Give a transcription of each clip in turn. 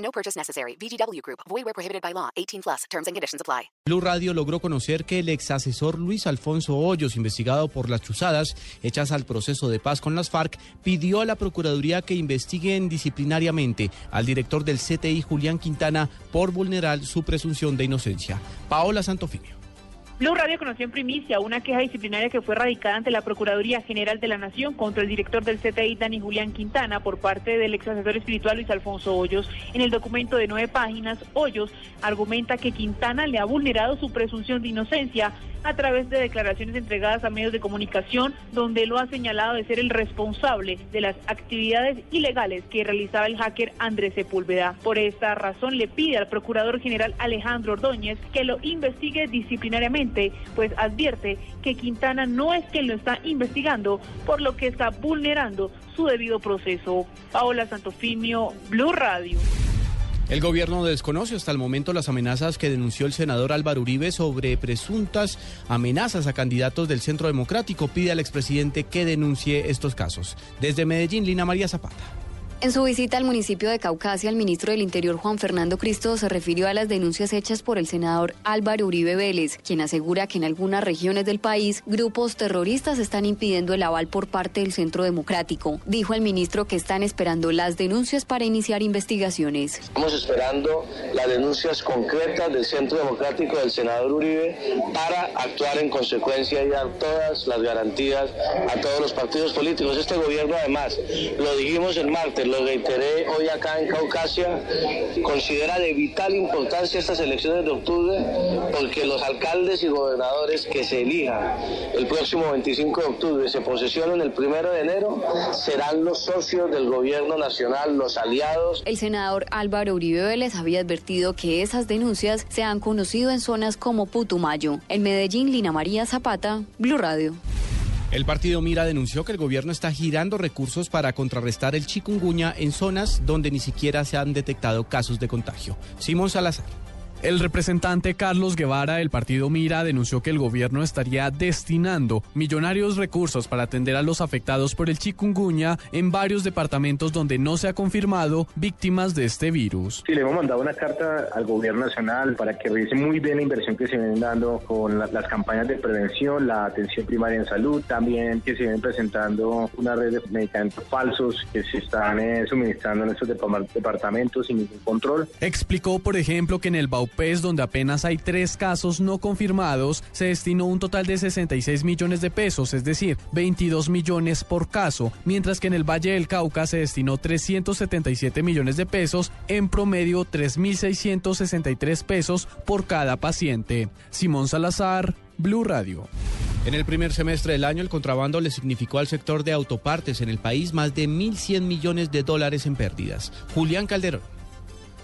No purchase necessary. VGW Group. Void where prohibited by law. 18 plus. Terms and conditions apply. Blue Radio logró conocer que el ex asesor Luis Alfonso Hoyos, investigado por las chuzadas hechas al proceso de paz con las FARC, pidió a la Procuraduría que investiguen disciplinariamente al director del CTI, Julián Quintana, por vulnerar su presunción de inocencia. Paola Santofimio. Blue Radio conoció en primicia una queja disciplinaria que fue radicada ante la Procuraduría General de la Nación contra el director del CTI, Dani Julián Quintana, por parte del ex asesor espiritual Luis Alfonso Hoyos. En el documento de nueve páginas, Hoyos argumenta que Quintana le ha vulnerado su presunción de inocencia a través de declaraciones entregadas a medios de comunicación, donde lo ha señalado de ser el responsable de las actividades ilegales que realizaba el hacker Andrés Sepúlveda. Por esta razón le pide al Procurador General Alejandro Ordóñez que lo investigue disciplinariamente, pues advierte que Quintana no es quien lo está investigando, por lo que está vulnerando su debido proceso. Paola Santofimio, Blue Radio. El gobierno desconoce hasta el momento las amenazas que denunció el senador Álvaro Uribe sobre presuntas amenazas a candidatos del Centro Democrático. Pide al expresidente que denuncie estos casos. Desde Medellín, Lina María Zapata. En su visita al municipio de Caucasia, el ministro del Interior Juan Fernando Cristo se refirió a las denuncias hechas por el senador Álvaro Uribe Vélez, quien asegura que en algunas regiones del país grupos terroristas están impidiendo el aval por parte del Centro Democrático. Dijo el ministro que están esperando las denuncias para iniciar investigaciones. Estamos esperando las denuncias concretas del Centro Democrático del senador Uribe para actuar en consecuencia y dar todas las garantías a todos los partidos políticos. Este gobierno además, lo dijimos el martes, lo reiteré hoy acá en Caucasia, considera de vital importancia estas elecciones de octubre porque los alcaldes y gobernadores que se elijan el próximo 25 de octubre se posesionen el primero de enero serán los socios del gobierno nacional, los aliados. El senador Álvaro Uribe Vélez había advertido que esas denuncias se han conocido en zonas como Putumayo. En Medellín, Lina María Zapata, Blue Radio. El partido Mira denunció que el gobierno está girando recursos para contrarrestar el chikungunya en zonas donde ni siquiera se han detectado casos de contagio. Simón Salazar. El representante Carlos Guevara del partido Mira denunció que el gobierno estaría destinando millonarios recursos para atender a los afectados por el chikungunya en varios departamentos donde no se ha confirmado víctimas de este virus. Sí, le hemos mandado una carta al gobierno nacional para que revise muy bien la inversión que se viene dando con la, las campañas de prevención, la atención primaria en salud, también que se vienen presentando una red de medicamentos falsos que se están eh, suministrando en estos departamentos sin ningún control. Explicó, por ejemplo, que en el Baup PES, donde apenas hay tres casos no confirmados, se destinó un total de 66 millones de pesos, es decir, 22 millones por caso, mientras que en el Valle del Cauca se destinó 377 millones de pesos, en promedio 3.663 pesos por cada paciente. Simón Salazar, Blue Radio. En el primer semestre del año, el contrabando le significó al sector de autopartes en el país más de 1.100 millones de dólares en pérdidas. Julián Calderón.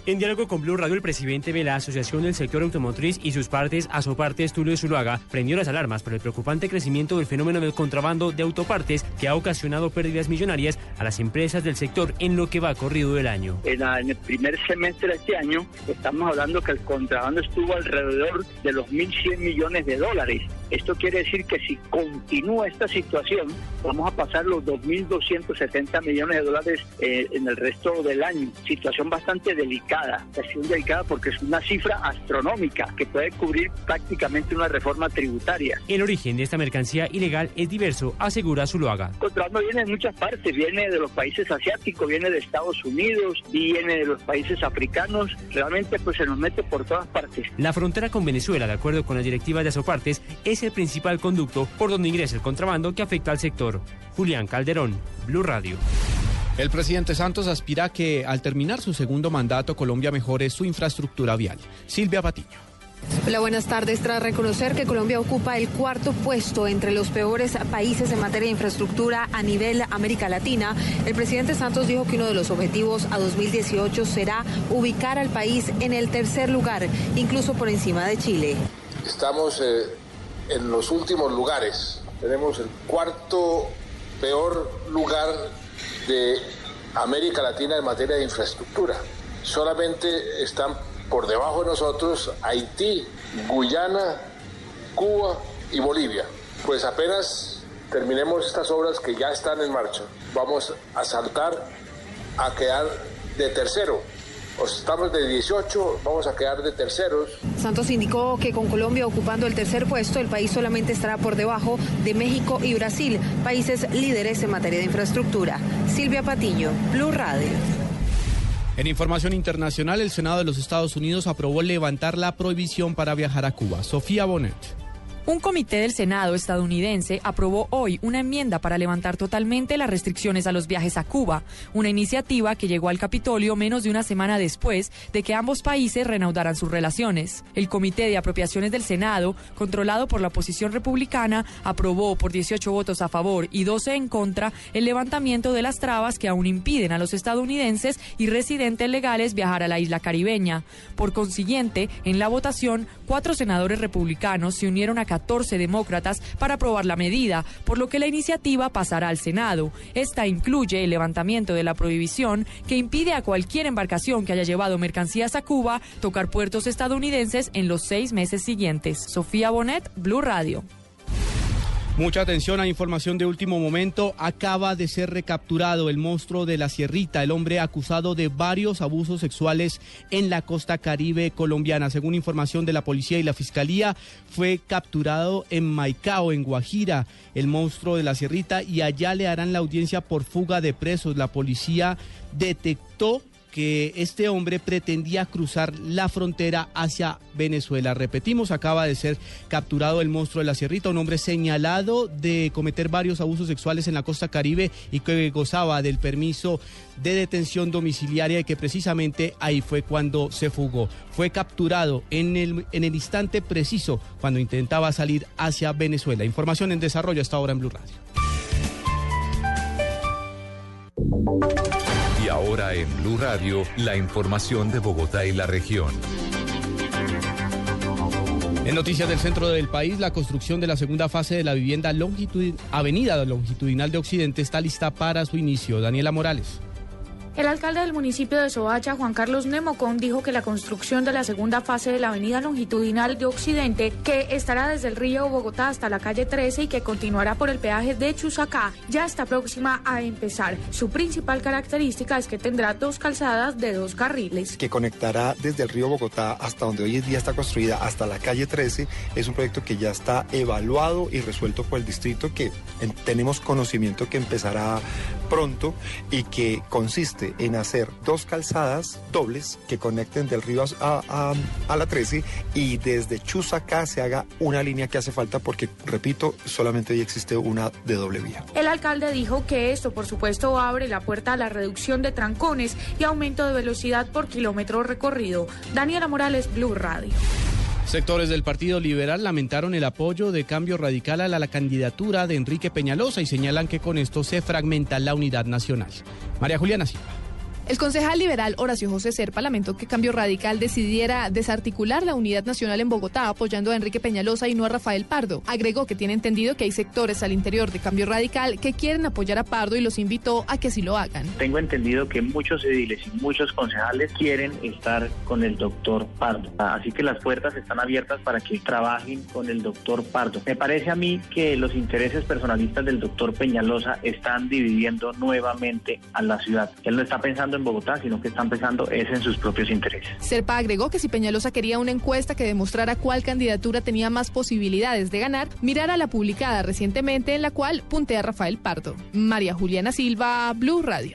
En diálogo con Blue Radio, el presidente de la Asociación del Sector Automotriz y sus partes, Asopartes Tulio Zuluaga, prendió las alarmas por el preocupante crecimiento del fenómeno del contrabando de autopartes que ha ocasionado pérdidas millonarias a las empresas del sector en lo que va corrido del año. En, en el primer semestre de este año, estamos hablando que el contrabando estuvo alrededor de los 1.100 millones de dólares. Esto quiere decir que si continúa esta situación, vamos a pasar los 2.270 millones de dólares eh, en el resto del año. Situación bastante delicada situación delicada porque es una cifra astronómica que puede cubrir prácticamente una reforma tributaria. El origen de esta mercancía ilegal es diverso, asegura Zuluaga. El contrabando viene de muchas partes, viene de los países asiáticos, viene de Estados Unidos, viene de los países africanos, realmente pues se nos mete por todas partes. La frontera con Venezuela, de acuerdo con las directivas de Asopartes, es el principal conducto por donde ingresa el contrabando que afecta al sector. Julián Calderón, Blue Radio. El presidente Santos aspira a que al terminar su segundo mandato Colombia mejore su infraestructura vial. Silvia Patiño. Hola, buenas tardes. Tras reconocer que Colombia ocupa el cuarto puesto entre los peores países en materia de infraestructura a nivel América Latina, el presidente Santos dijo que uno de los objetivos a 2018 será ubicar al país en el tercer lugar, incluso por encima de Chile. Estamos eh, en los últimos lugares. Tenemos el cuarto peor lugar de América Latina en materia de infraestructura. Solamente están por debajo de nosotros Haití, Guyana, Cuba y Bolivia. Pues apenas terminemos estas obras que ya están en marcha, vamos a saltar a quedar de tercero. O estamos de 18, vamos a quedar de terceros. Santos indicó que con Colombia ocupando el tercer puesto, el país solamente estará por debajo de México y Brasil, países líderes en materia de infraestructura. Silvia Patiño, Blue Radio. En información internacional, el Senado de los Estados Unidos aprobó levantar la prohibición para viajar a Cuba. Sofía Bonet. Un comité del Senado estadounidense aprobó hoy una enmienda para levantar totalmente las restricciones a los viajes a Cuba, una iniciativa que llegó al Capitolio menos de una semana después de que ambos países reanudaran sus relaciones. El Comité de Apropiaciones del Senado, controlado por la oposición republicana, aprobó por 18 votos a favor y 12 en contra el levantamiento de las trabas que aún impiden a los estadounidenses y residentes legales viajar a la isla caribeña. Por consiguiente, en la votación, cuatro senadores republicanos se unieron a 14 demócratas para aprobar la medida, por lo que la iniciativa pasará al Senado. Esta incluye el levantamiento de la prohibición que impide a cualquier embarcación que haya llevado mercancías a Cuba tocar puertos estadounidenses en los seis meses siguientes. Sofía Bonet, Blue Radio. Mucha atención a información de último momento. Acaba de ser recapturado el monstruo de la Sierrita, el hombre acusado de varios abusos sexuales en la costa caribe colombiana. Según información de la policía y la fiscalía, fue capturado en Maicao, en Guajira, el monstruo de la Sierrita, y allá le harán la audiencia por fuga de presos. La policía detectó que este hombre pretendía cruzar la frontera hacia Venezuela. Repetimos, acaba de ser capturado el monstruo de la Sierrita, un hombre señalado de cometer varios abusos sexuales en la costa caribe y que gozaba del permiso de detención domiciliaria y que precisamente ahí fue cuando se fugó. Fue capturado en el, en el instante preciso cuando intentaba salir hacia Venezuela. Información en desarrollo hasta ahora en Blue Radio. Y ahora en Blue Radio, la información de Bogotá y la región. En noticias del centro del país, la construcción de la segunda fase de la vivienda Avenida Longitudinal de Occidente está lista para su inicio. Daniela Morales. El alcalde del municipio de Soacha, Juan Carlos Nemocón, dijo que la construcción de la segunda fase de la avenida longitudinal de Occidente, que estará desde el río Bogotá hasta la calle 13 y que continuará por el peaje de Chusacá, ya está próxima a empezar. Su principal característica es que tendrá dos calzadas de dos carriles. Que conectará desde el río Bogotá hasta donde hoy en día está construida, hasta la calle 13. Es un proyecto que ya está evaluado y resuelto por el distrito, que tenemos conocimiento que empezará pronto y que consiste en hacer dos calzadas dobles que conecten del río a, la 13 y desde Chusacá se haga una línea que hace falta porque, repito, solamente hoy existe una de doble vía. El alcalde dijo que esto, por supuesto, abre la puerta a la reducción de trancones y aumento de velocidad por kilómetro recorrido. Daniela Morales, Blue Radio. Sectores del Partido Liberal lamentaron el apoyo de cambio radical a la, candidatura de Enrique Peñalosa y señalan que con esto se fragmenta la unidad nacional. María Juliana Silva. El concejal liberal Horacio José Serpa lamentó que Cambio Radical decidiera desarticular la unidad nacional en Bogotá apoyando a Enrique Peñalosa y no a Rafael Pardo. Agregó que tiene entendido que hay sectores al interior de Cambio Radical que quieren apoyar a Pardo y los invitó a que así lo hagan. Tengo entendido que muchos ediles y muchos concejales quieren estar con el doctor Pardo. Así que las puertas están abiertas para que trabajen con el doctor Pardo. Me parece a mí que los intereses personalistas del doctor Peñalosa están dividiendo nuevamente a la ciudad. Él no está en Bogotá, sino que están pensando es en sus propios intereses. Serpa agregó que si Peñalosa quería una encuesta que demostrara cuál candidatura tenía más posibilidades de ganar, mirara la publicada recientemente en la cual puntea Rafael Pardo. María Juliana Silva, Blue Radio.